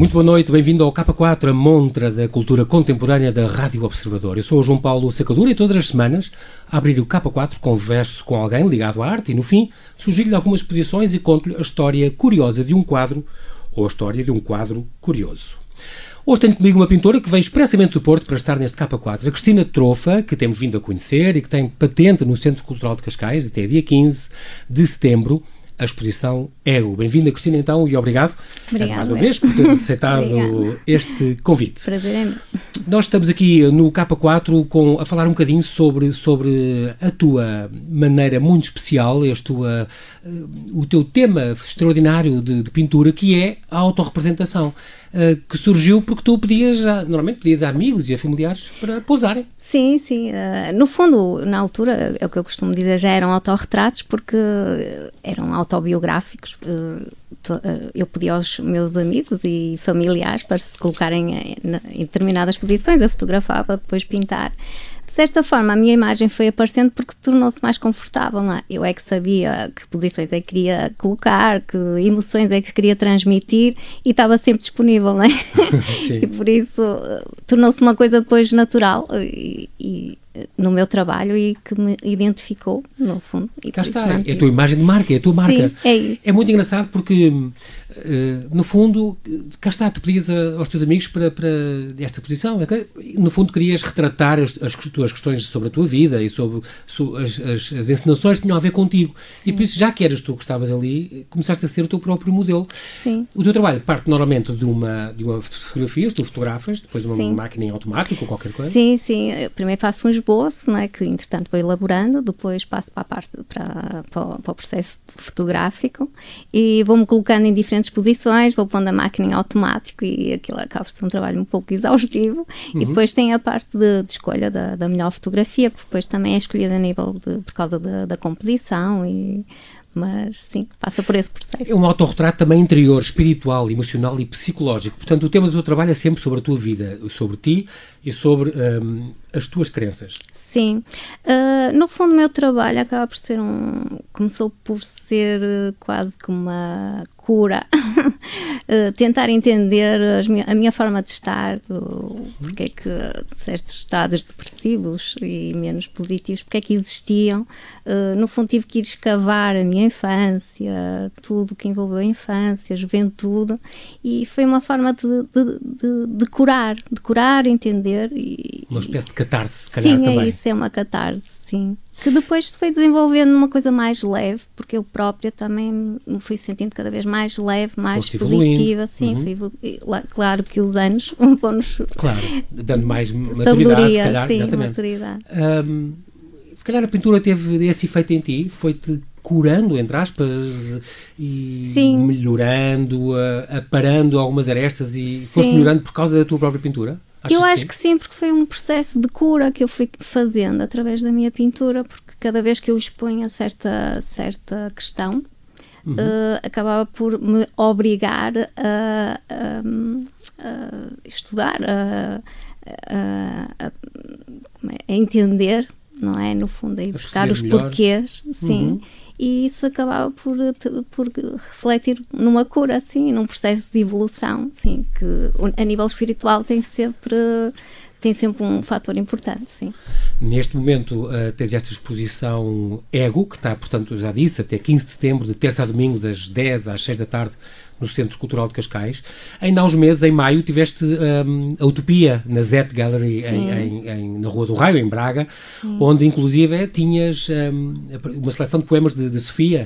Muito boa noite, bem-vindo ao K4, a montra da cultura contemporânea da Rádio Observador. Eu sou o João Paulo Sacadura e todas as semanas, a abrir o K4, converso com alguém ligado à arte e, no fim, sugiro-lhe algumas exposições e conto-lhe a história curiosa de um quadro ou a história de um quadro curioso. Hoje tenho comigo uma pintora que veio expressamente do Porto para estar neste K4, a Cristina Trofa, que temos vindo a conhecer e que tem patente no Centro Cultural de Cascais até dia 15 de setembro a exposição Ego. Bem-vinda, Cristina, então, e obrigado Obrigada. mais uma vez por teres aceitado este convite. Prazer é meu. Nós estamos aqui no K4 com, a falar um bocadinho sobre, sobre a tua maneira muito especial, este tua, uh, o teu tema extraordinário de, de pintura, que é a autorrepresentação. Uh, que surgiu porque tu pedias, a, normalmente pedias a amigos e a familiares para pousarem. Sim, sim. Uh, no fundo, na altura, é o que eu costumo dizer, já eram autorretratos porque eram autobiográficos. Uh, eu pedi aos meus amigos e familiares para se colocarem em, em determinadas posições, eu fotografava, depois pintar de certa forma, a minha imagem foi aparecendo porque tornou-se mais confortável. Não é? Eu é que sabia que posições é que queria colocar, que emoções é que queria transmitir e estava sempre disponível, não é? e por isso eh, tornou-se uma coisa depois natural e, e no meu trabalho e que me identificou, no fundo. E Cá está, é a tua imagem de marca, é a tua marca. Sim, é isso. É muito engraçado porque, uh, no fundo, cá está, tu pedias a, aos teus amigos para, para esta posição. No fundo, querias retratar as, as, tuas questões sobre a tua vida e sobre, sobre as, as, as, encenações que tinham a ver contigo. Sim. E por isso, já que eras tu que estavas ali, começaste a ser o teu próprio modelo. Sim. O teu trabalho parte normalmente de uma, de uma fotografia, tu fotografas, depois uma sim. máquina em automático ou qualquer coisa. Sim, sim. Eu primeiro faço uns esboço, né, que entretanto vou elaborando, depois passo para a parte para, para, para o processo fotográfico e vou-me colocando em diferentes posições, vou pondo a máquina em automático e aquilo acaba por ser um trabalho um pouco exaustivo uhum. e depois tem a parte de, de escolha da, da, melhor fotografia, porque depois também é escolhida a nível de, por causa da, da composição e mas sim, passa por esse processo. É um autorretrato também interior, espiritual, emocional e psicológico. Portanto, o tema do teu trabalho é sempre sobre a tua vida, sobre ti e sobre um, as tuas crenças. Sim. Uh, no fundo, o meu trabalho acaba por ser um. Começou por ser uh, quase como uma cura. uh, tentar entender minha, a minha forma de estar, porque é que certos estados depressivos e menos positivos, porque é que existiam. no fundo, tive que ir escavar a minha infância, tudo que envolveu a infância, a juventude, e foi uma forma de, de, de, de curar, de curar, entender. E, uma espécie de catarse, se calhar sim, também. Sim, é isso, é uma catarse, sim. Que depois se foi desenvolvendo numa coisa mais leve, porque eu própria também me fui sentindo cada vez mais leve, mais Foste positiva. Sim, uhum. fui, claro que os anos vão-nos. Claro, dando mais maturidade, se calhar. Sim, exatamente. maturidade. Um, se calhar a pintura teve esse efeito em ti, foi-te curando, entre aspas, e Sim. melhorando, aparando algumas arestas e Sim. foste melhorando por causa da tua própria pintura? Eu acho que sim, porque foi um processo de cura que eu fui fazendo através da minha pintura, porque cada vez que eu exponho a certa, certa questão, uhum. uh, acabava por me obrigar a, a, a estudar, a, a, entender, não é? No fundo, a buscar os melhor. porquês, sim. Uhum e isso acabava por, por refletir numa cura, assim, num processo de evolução, sim, que a nível espiritual tem sempre tem sempre um fator importante, sim. Neste momento uh, tens esta exposição Ego, que está, portanto, já disse, até 15 de setembro, de terça a domingo, das 10 às 6 da tarde, no Centro Cultural de Cascais. Ainda há uns meses, em maio, tiveste um, a Utopia na Zet Gallery em, em, em, na Rua do Raio, em Braga, Sim. onde inclusive tinhas um, uma seleção de poemas de, de Sofia.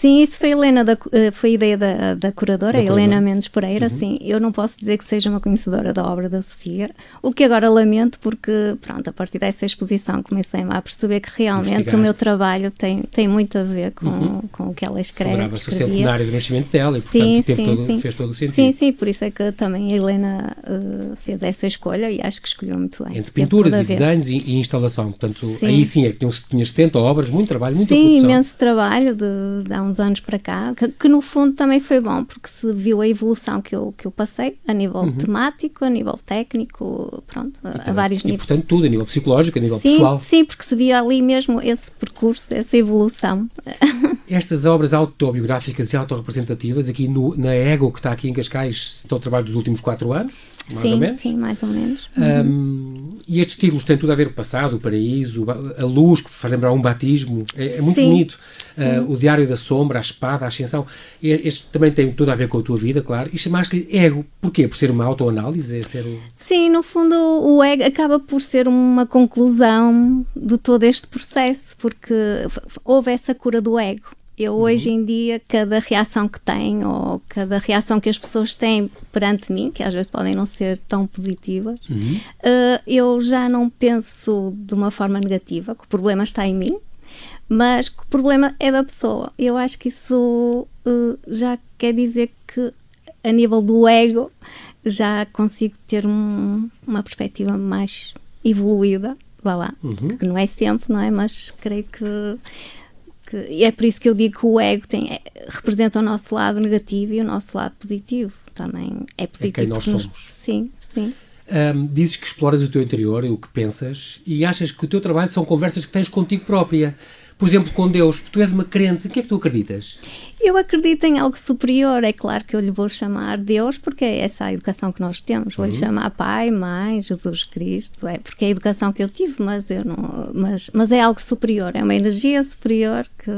Sim, isso foi Helena da, eh, foi ideia da, da curadora, da Helena Mendes Pereira. Uhum. Sim, eu não posso dizer que seja uma conhecedora da obra da Sofia, o que agora lamento porque, pronto, a partir dessa exposição comecei a perceber que realmente o meu trabalho tem, tem muito a ver com, uhum. com o que ela escreve. Celebrava-se o centenário do nascimento dela e, portanto, sim, sim, todo, sim. fez todo o sentido. Sim, sim, por isso é que também a Helena uh, fez essa escolha e acho que escolheu muito bem. Entre pinturas e desenhos e, e, instalação, portanto, aí sim é que tinhas 70 obras, muito trabalho, muita sim, imenso trabalho de, de há uns uns anos para cá, que, que, no fundo também foi bom, porque se viu a evolução que eu, que eu passei, a nível uhum. temático, a nível técnico, pronto, a, a vários e, níveis. Portanto tudo, a nível psicológico, a nível sim, pessoal. Sim, porque se via ali mesmo esse percurso, essa evolução. Estas obras autobiográficas e autorrepresentativas, aqui no, na Ego, que está aqui em Cascais, estão o trabalho dos últimos quatro anos, mais sim, ou menos. Sim, mais ou menos. Um, e estes títulos têm tudo a ver com o passado, o paraíso, a luz, que faz lembrar um batismo. É, é muito sim, bonito. Uh, o Diário da Sombra, a Espada, a Ascensão. Este também tem tudo a ver com a tua vida, claro. E chamaste-lhe ego. Porquê? Por ser uma autoanálise? É ser... Sim, no fundo, o ego acaba por ser uma conclusão de todo este processo, porque houve essa cura do ego. Eu uhum. hoje em dia, cada reação que tenho ou cada reação que as pessoas têm perante mim, que às vezes podem não ser tão positivas, uhum. uh, eu já não penso de uma forma negativa, que o problema está em mim, mas que o problema é da pessoa. Eu acho que isso uh, já quer dizer que, a nível do ego, já consigo ter um, uma perspectiva mais evoluída, vá lá, uhum. que não é sempre, não é? Mas creio que que, e é por isso que eu digo que o ego tem, é, representa o nosso lado negativo e o nosso lado positivo também é positivo. É quem nós nos, somos. Sim, sim. Um, dizes que exploras o teu interior, o que pensas, e achas que o teu trabalho são conversas que tens contigo própria por exemplo, com Deus, tu és uma crente, o que é que tu acreditas? Eu acredito em algo superior, é claro que eu lhe vou chamar Deus, porque é essa a educação que nós temos. Vou-lhe uhum. chamar Pai, Mãe, Jesus Cristo, é porque é a educação que eu tive, mas, eu não, mas, mas é algo superior, é uma energia superior que,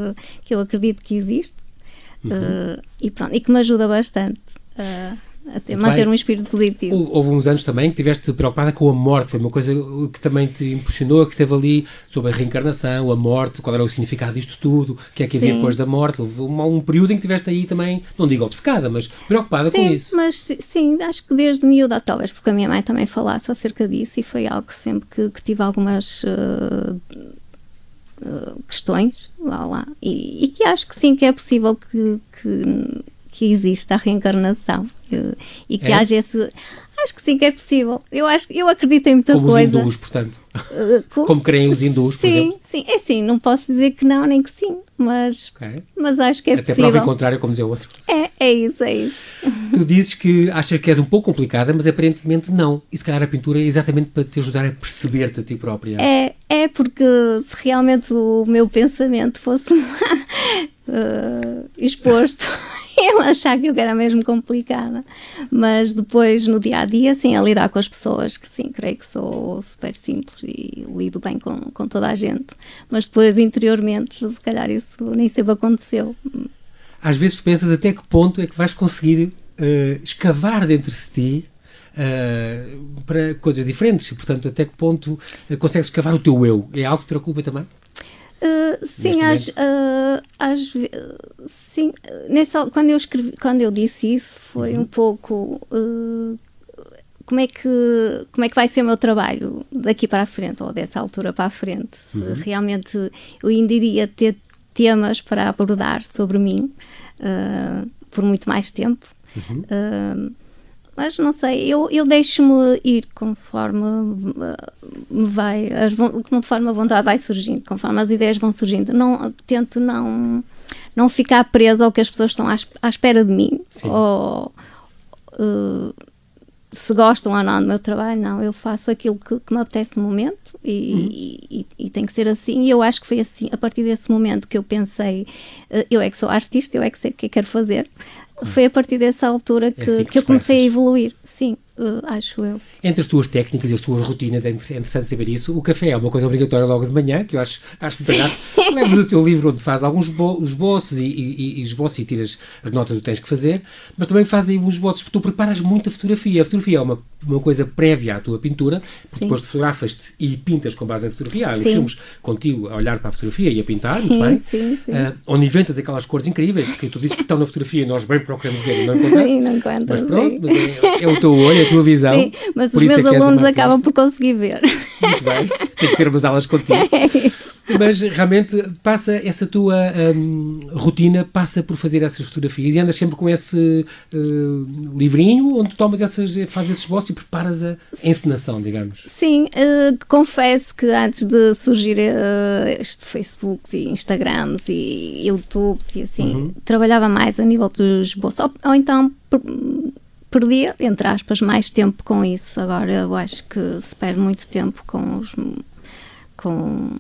que eu acredito que existe uhum. uh, e, pronto, e que me ajuda bastante. Uh, a ter, manter um espírito positivo. Houve uns anos também que estiveste preocupada com a morte, foi uma coisa que também te impressionou, que esteve ali sobre a reencarnação, a morte, qual era o significado disto tudo, o que é que havia depois da morte. Houve um, um, período em que estiveste aí também, não digo obcecada, mas preocupada sim, com isso. Mas sim, acho que desde miúda, talvez porque a minha mãe também falasse acerca disso e foi algo que sempre que, que tive algumas. Uh, questões lá lá e, e, que acho que sim que é possível que, que que existe a reencarnação e que é? haja esse. Acho que sim que é possível. Eu, acho, eu acredito em muita Como coisa. Como os hindus, portanto. Uh, como, Como creem os hindus, por sim, exemplo. Sim, é assim, não posso dizer que não, nem que sim, mas, okay. mas acho que é Até possível. Até prova em contrário, como dizia o outro. É, é isso, é isso. Tu dizes que achas que és um pouco complicada, mas aparentemente não. E se calhar a pintura é exatamente para te ajudar a perceber-te a ti própria. É, é porque se realmente o meu pensamento fosse uh, exposto eu achar que eu era mesmo complicada. Mas depois, no dia a dia, sim, a lidar com as pessoas, que sim, creio que sou super simples e lido bem com, com toda a gente. Mas depois, interiormente, se calhar isso nem sempre aconteceu. Às vezes pensas até que ponto é que vais conseguir uh, escavar dentro de ti Uh, para coisas diferentes e, portanto, até que ponto uh, consegues escavar o teu eu? É algo que te preocupa também? Uh, sim, às, uh, às, sim nessa, quando, eu escrevi, quando eu disse isso foi uhum. um pouco uh, como, é que, como é que vai ser o meu trabalho daqui para a frente ou dessa altura para a frente. Se uhum. realmente eu ainda iria ter temas para abordar sobre mim por muito mais tempo. Uhum mas não sei, eu, eu deixo-me ir conforme me vai, as, conforme a vontade vai surgindo, conforme as ideias vão surgindo. Não, tento não, não ficar presa ao que as pessoas estão à, à espera de mim, Sim. ou uh, se gostam ou não do meu trabalho, não, eu faço aquilo que, que me apetece no momento e, uhum. e, e, e, tem que ser assim. E eu acho que foi assim, a partir desse momento que eu pensei, uh, eu é que sou artista, eu é que sei o que é quero fazer. Foi a partir dessa altura que, é assim que, que eu comecei a evoluir. Sim, uh, acho eu. Entre as tuas técnicas e as tuas rotinas, é, é interessante saber isso. O café é uma coisa obrigatória logo de manhã, que eu acho, acho muito. Levas o teu livro onde faz alguns esboços e, e, e esboços e tiras as notas que tens que fazer, mas também faz aí uns esboços, porque tu preparas muito a fotografia. A fotografia é uma, uma coisa prévia à tua pintura, porque depois fotografas-te e pintas com base em fotografia. Há uns filmes contigo a olhar para a fotografia e a pintar, sim, muito bem. Sim, sim. Uh, onde inventas aquelas cores incríveis que tu dizes que estão na fotografia e nós bem procuramos ver e não encontramos. Mas pronto, mas é, é o teu olho, é a tua visão. Sim, mas os meus é alunos acabam por conseguir ver. Muito bem, tem que ter umas aulas contigo. É isso. Mas realmente passa essa tua um, rotina passa por fazer essas fotografias e andas sempre com esse uh, livrinho onde tomas essas, fazes esses esboços e preparas a encenação, digamos. Sim, uh, confesso que antes de surgir uh, este Facebook e Instagrams e YouTube e assim, uhum. trabalhava mais a nível dos esboços. Ou, ou então perdia, entre aspas, mais tempo com isso. Agora eu acho que se perde muito tempo com os. com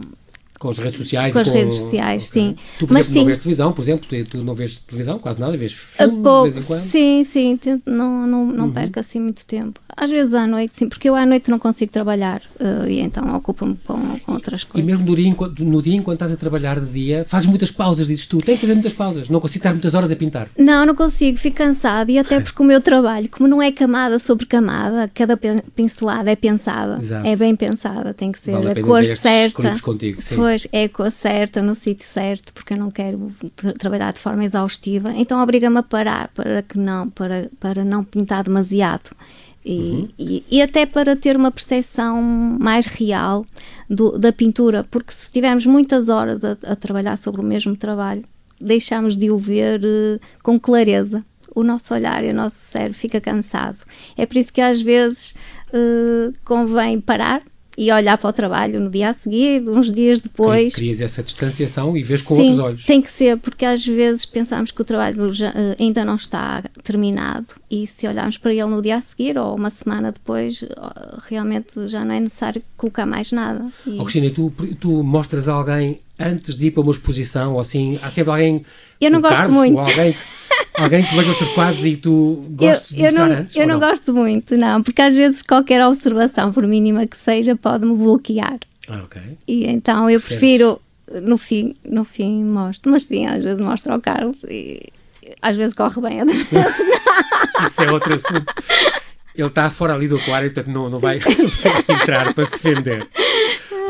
com as redes sociais? Com as com... redes sociais, okay. sim. Tu, por Mas, exemplo, sim. não vês televisão, por exemplo? Tu não vês televisão quase nada? Vês filme pouco, de vez em quando? Sim, sim. Não, não, não uhum. perco assim muito tempo. Às vezes à noite, sim, porque eu à noite não consigo trabalhar uh, e então ocupo-me com, com, outras coisas. E mesmo no dia, no dia enquanto estás a trabalhar de dia, fazes muitas pausas, dizes tu. Tem que fazer muitas pausas. Não consigo estar muitas horas a pintar. Não, não consigo. Fico cansada e até porque o meu trabalho, como não é camada sobre camada, cada pincelada é pensada. Exato. É bem pensada. Tem que ser vale a, a cor certa. Contigo, sim. É a cor certa, no sítio certo, porque eu não quero tra trabalhar de forma exaustiva. Então obriga-me a parar para que não, para, para não pintar demasiado. E, uhum. e, e, até para ter uma percepção mais real do, da pintura, porque se tivermos muitas horas a, a, trabalhar sobre o mesmo trabalho, deixamos de o ver uh, com clareza. O nosso olhar e o nosso cérebro fica cansado. É por isso que às vezes uh, convém parar, e olhar para o trabalho no dia a seguir, uns dias depois. Crias essa distanciação e vês com Sim, outros olhos. Tem que ser, porque às vezes pensamos que o trabalho já, uh, ainda não está terminado e se olharmos para ele no dia a seguir ou uma semana depois, uh, realmente já não é necessário colocar mais nada. E... Oh, Cristina, tu, tu mostras a alguém antes de ir para uma exposição ou assim? Há sempre alguém. Eu não gosto Carlos, muito. Alguém Alguém que veja os teus quadros e tu gostes eu, de mostrar não, antes? Eu não, não, gosto muito, não, porque às vezes qualquer observação, por mínima que seja, pode-me bloquear. Ah, ok. E então eu prefiro, no fim, no fim mostro, mas sim, às vezes mostro ao Carlos e às vezes corre bem, outras vezes não. Isso é outro assunto. Ele está fora ali do aquário, portanto não, não vai entrar para se defender.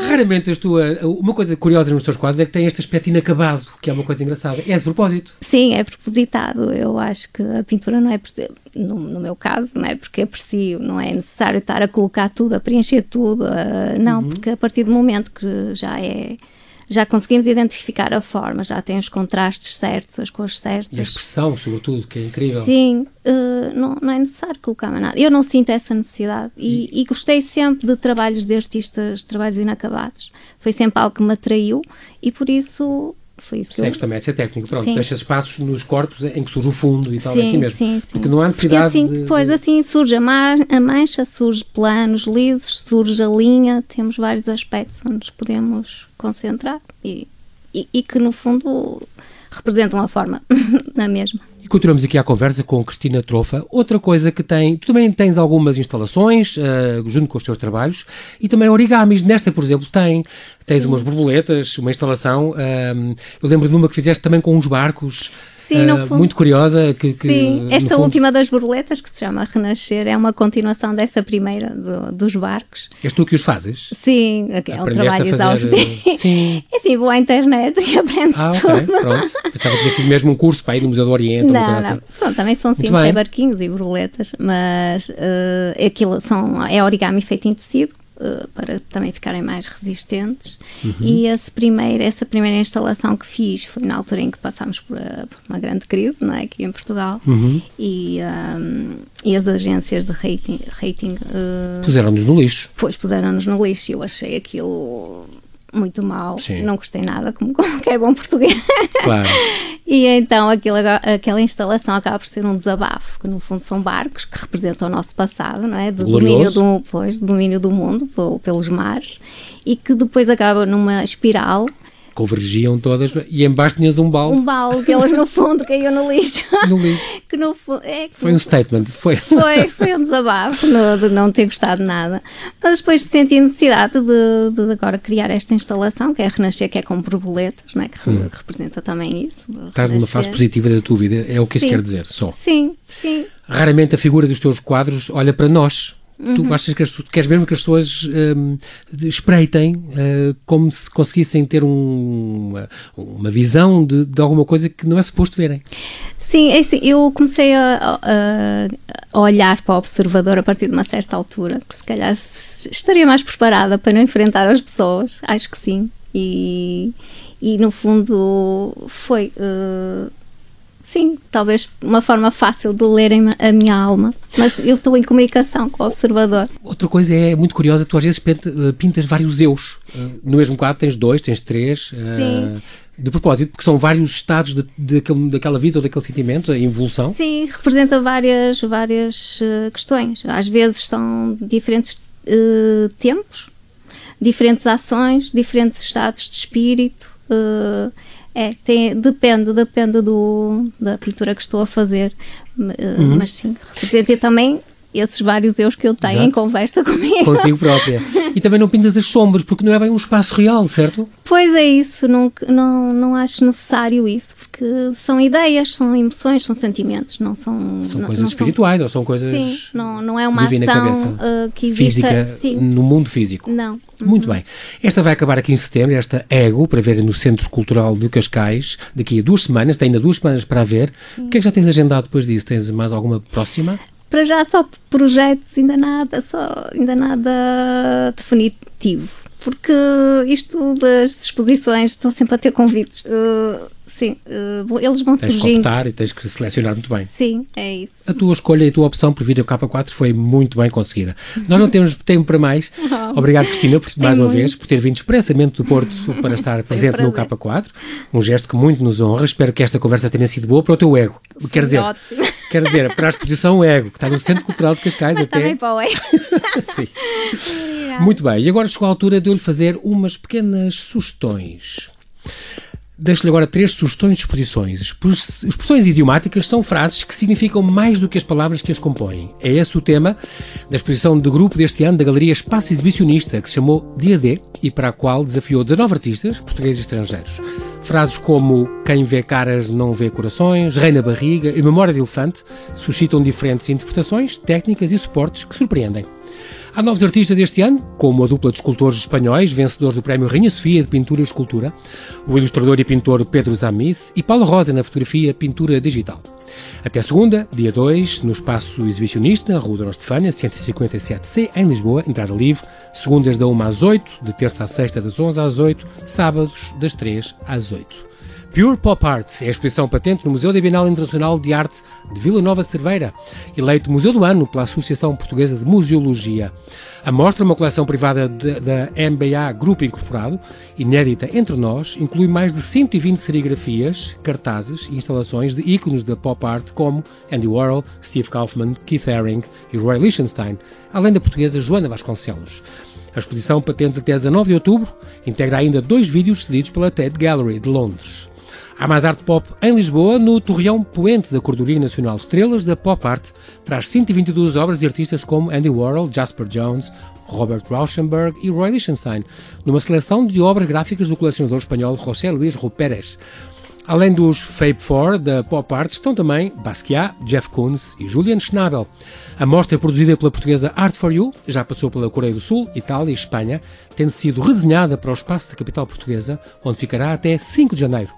Raramente as tua, uma coisa curiosa nos teus quadros é que tem este aspecto inacabado, que é uma coisa engraçada. É de propósito? Sim, é propositado. Eu acho que a pintura não é, no, no meu caso, não é porque aprecio, não é necessário estar a colocar tudo, a preencher tudo, a, não, uhum. porque a partir do momento que já é já conseguimos identificar a forma, já tem os contrastes certos, as cores certas. E a expressão, sobretudo, que é incrível. Sim, uh, não, não, é necessário colocar mais nada. Eu não sinto essa necessidade e, e, e, gostei sempre de trabalhos de artistas, trabalhos inacabados. Foi sempre algo que me atraiu e por isso foi isso que Segues eu... também essa técnica, pronto, sim. deixas espaços nos corpos em que surge o fundo e tal, sim, é assim mesmo. Sim, sim. Porque não há necessidade Porque assim, de, Pois assim surge a, mar, a mancha, surge planos lisos, surge a linha, temos vários aspectos onde nos podemos concentrar e, e, e que no fundo representam a forma na mesma. E continuamos aqui a conversa com Cristina Trofa. Outra coisa que tem, tu também tens algumas instalações uh, junto com os teus trabalhos e também origamis. Nesta, por exemplo, tem, tens Sim. umas borboletas, uma instalação. Uh, eu lembro de uma que fizeste também com uns barcos. Sim, uh, fundo, muito curiosa. Que, que sim, esta fundo, última das borboletas, que se chama Renascer, é uma continuação dessa primeira do, dos barcos. És tu que os fazes? Sim, é um trabalho exaustivo. Sim. É assim, vou à internet e aprendo ah, tudo. pronto. Que tinhas tido mesmo um curso para ir no Museu do Oriente. Não, não. Assim. São, também são simples, é barquinhos e borboletas, mas uh, aquilo são, é origami feito em tecido uh, para também ficarem mais resistentes. Uhum. E esse primeiro, essa primeira instalação que fiz foi na altura em que passámos por, uh, por uma grande crise não é? aqui em Portugal uhum. e, um, e as agências de rating, rating uh, puseram-nos no lixo. Pois puseram-nos no lixo e eu achei aquilo muito mal, Sim. não gostei nada, como qualquer bom português. Claro. E então aquilo, aquela instalação acaba por ser um desabafo, que no fundo são barcos que representam o nosso passado, não é? Do domínio do, pois, do domínio do mundo pelos mares e que depois acaba numa espiral convergiam todas e embaixo tinhas um balde. Um balde, que elas no fundo caíam no lixo. No lixo. que no, é, que foi um statement, foi. Foi, foi um desabafo no, de não ter gostado nada. Mas depois senti a necessidade de, de, agora criar esta instalação, que é Renascer, que é com borboletas, não é? que, hum. representa também isso. Estás numa fase positiva da tua vida, é o que isso quer dizer, só. Sim, sim. Raramente a figura dos teus quadros olha para nós Uhum. Tu achas que as, queres mesmo que as pessoas um, espreitem uh, como se conseguissem ter um, uma, uma, visão de, de, alguma coisa que não é suposto verem? Sim, é assim, eu comecei a, a, a, olhar para o observador a partir de uma certa altura, que se calhar estaria mais preparada para não enfrentar as pessoas, acho que sim. E, e no fundo foi. Uh, sim, talvez uma forma fácil de lerem a minha alma, mas eu estou em comunicação com o observador. Outra coisa é muito curiosa, tu às vezes eh, pintas vários eus. No mesmo quadro tens dois, tens três. Sim. Uh, de propósito, porque são vários estados de, de, de, daquela vida ou daquele sentimento, a evolução? Sim, representa várias, várias uh, questões. Às vezes são diferentes uh, tempos, diferentes ações, diferentes estados de espírito. Uh, é, tem, depende, depende do, da pintura que estou a fazer. Uhum. Mas sim, representa também esses vários eus que eu tenho Exato. em conversa comigo. Contigo própria. E também não pintas as sombras, porque não é bem um espaço real, certo? Pois é isso, não, não, não acho necessário isso, porque são ideias, são emoções, são sentimentos, não são... São não, coisas não espirituais são, ou são coisas... Sim, não, não é uma ação uh, que existe... No mundo físico. Não. Muito uhum. bem. Esta vai acabar aqui em setembro, esta Ego, para ver no Centro Cultural de Cascais, daqui a duas semanas, tem ainda duas semanas para ver. Sim. O que é que já tens agendado depois disso? Tens mais alguma próxima? Para já só projetos, ainda nada, só, ainda nada definitivo. Porque isto das exposições, estão sempre a ter convites. Uh, sim, uh, eles vão tens surgindo. Tens que e tens que selecionar muito bem. Sim, é isso. A tua escolha e a tua opção por vir ao K4 foi muito bem conseguida. Nós não temos tempo para mais. Oh. Obrigado, Cristina, por, mais uma vez, por ter vindo expressamente do Porto para estar presente no K4. Um gesto que muito nos honra. Espero que esta conversa tenha sido boa para o teu ego. Quer dizer, ótimo. quer dizer, para a exposição Ego, que está no Centro Cultural de Cascais Mas até. Também para o ego. Sim. Muito bem, e agora chegou a altura de eu lhe fazer umas pequenas sugestões. Deixo-lhe agora três sugestões de exposições. Expressões idiomáticas são frases que significam mais do que as palavras que as compõem. É esse o tema da exposição de grupo deste ano da Galeria Espaço Exibicionista, que se chamou Dia D e para a qual desafiou 19 artistas, portugueses e estrangeiros. Frases como quem vê caras não vê corações, reina barriga e memória de elefante suscitam diferentes interpretações, técnicas e suportes que surpreendem. Há novos artistas este ano, como a dupla de escultores espanhóis, vencedores do Prémio Rainha Sofia de Pintura e Escultura, o ilustrador e pintor Pedro Zamiz e Paulo Rosa na fotografia Pintura Digital. Até segunda, dia 2, no Espaço Exibicionista, Rua Dona Estefânia, 157C, em Lisboa, entrada livre, segundas da 1 às 8, de terça à sexta das 11 às 8, sábados das 3 às 8. Pure Pop Art é a exposição patente no Museu da Bienal Internacional de Arte de Vila Nova de Cerveira, eleito Museu do Ano pela Associação Portuguesa de Museologia. A mostra, uma coleção privada da MBA Grupo Incorporado, inédita entre nós, inclui mais de 120 serigrafias, cartazes e instalações de ícones da pop art como Andy Warhol, Steve Kaufman, Keith Haring e Roy Lichtenstein, além da portuguesa Joana Vasconcelos. A exposição patente até 19 de outubro integra ainda dois vídeos cedidos pela Ted Gallery de Londres. Há mais arte pop em Lisboa, no Torreão Poente da Cordoria Nacional Estrelas da Pop Art. Traz 122 obras de artistas como Andy Warhol, Jasper Jones, Robert Rauschenberg e Roy Lichtenstein, numa seleção de obras gráficas do colecionador espanhol José Luís Ruperes. Além dos Fab Four da Pop Art estão também Basquiat, Jeff Koons e Julian Schnabel. A mostra produzida pela portuguesa Art for You já passou pela Coreia do Sul, Itália e Espanha, tendo sido redesenhada para o espaço da capital portuguesa, onde ficará até 5 de janeiro.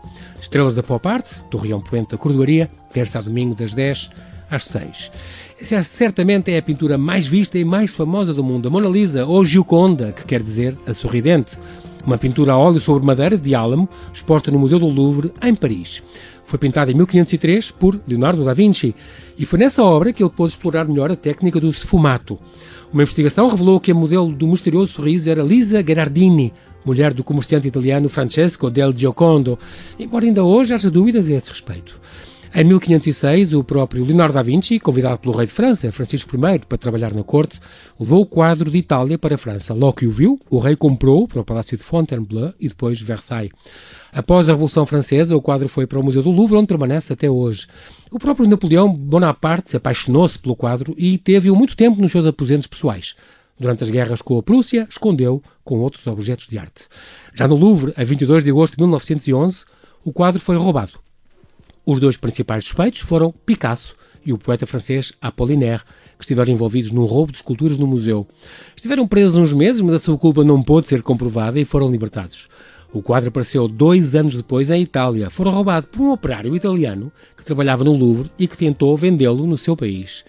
Estrelas da Pop Art, do Poente da Cordoaria, terça a domingo das 10 às 6. Essa certamente é a pintura mais vista e mais famosa do mundo, a Mona Lisa, ou Gioconda, que quer dizer a sorridente uma pintura a óleo sobre madeira de álamo, exposta no Museu do Louvre, em Paris. Foi pintada em 1503 por Leonardo da Vinci e foi nessa obra que ele pôde explorar melhor a técnica do sfumato. Uma investigação revelou que a modelo do misterioso sorriso era Lisa Gherardini, mulher do comerciante italiano Francesco del Giocondo, embora ainda hoje haja dúvidas a esse respeito. Em 1506, o próprio Leonardo da Vinci, convidado pelo rei de França, Francisco I, para trabalhar na corte, levou o quadro de Itália para a França. Logo que o viu, o rei comprou para o Palácio de Fontainebleau e depois Versailles. Após a Revolução Francesa, o quadro foi para o Museu do Louvre, onde permanece até hoje. O próprio Napoleão Bonaparte apaixonou-se pelo quadro e teve-o muito tempo nos seus aposentos pessoais. Durante as guerras com a Prússia, escondeu com outros objetos de arte. Já no Louvre, a 22 de agosto de 1911, o quadro foi roubado. Os dois principais suspeitos foram Picasso e o poeta francês Apollinaire, que estiveram envolvidos no roubo de esculturas no museu. Estiveram presos uns meses, mas a sua culpa não pôde ser comprovada e foram libertados. O quadro apareceu dois anos depois em Itália. Foram roubados por um operário italiano que trabalhava no Louvre e que tentou vendê-lo no seu país.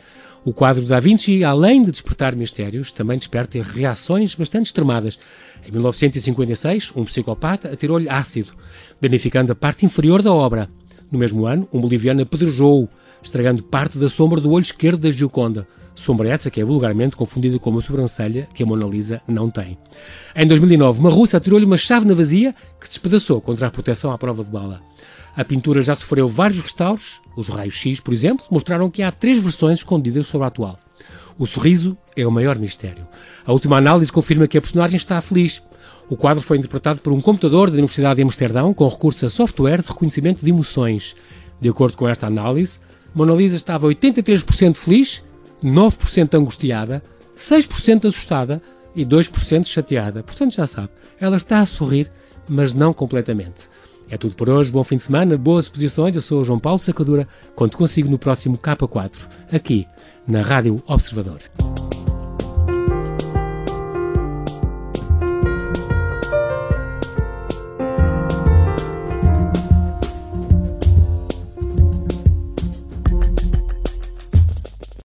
O quadro da Vinci, além de despertar mistérios, também desperta reações bastante extremadas. Em 1956, um psicopata atirou-lhe ácido, danificando a parte inferior da obra. No mesmo ano, um boliviano apedrejou-o, estragando parte da sombra do olho esquerdo da Gioconda. Sombra essa que é vulgarmente confundida com uma sobrancelha que a Mona Lisa não tem. Em 2009, uma russa atirou-lhe uma chave na vazia que se despedaçou contra a proteção à prova de bala. A pintura já sofreu vários restauros, os raios-x, por exemplo, mostraram que há três versões escondidas sobre a atual. O sorriso é o maior mistério. A última análise confirma que a personagem está feliz. O quadro foi interpretado por um computador da Universidade de Amsterdão com recurso a software de reconhecimento de emoções. De acordo com esta análise, Mona Lisa estava 83% feliz 9% angustiada, 6% assustada e 2% chateada. Portanto, já sabe, ela está a sorrir, mas não completamente. É tudo por hoje, bom fim de semana, boas exposições. Eu sou o João Paulo Sacadura, conto consigo no próximo K4, aqui na Rádio Observador.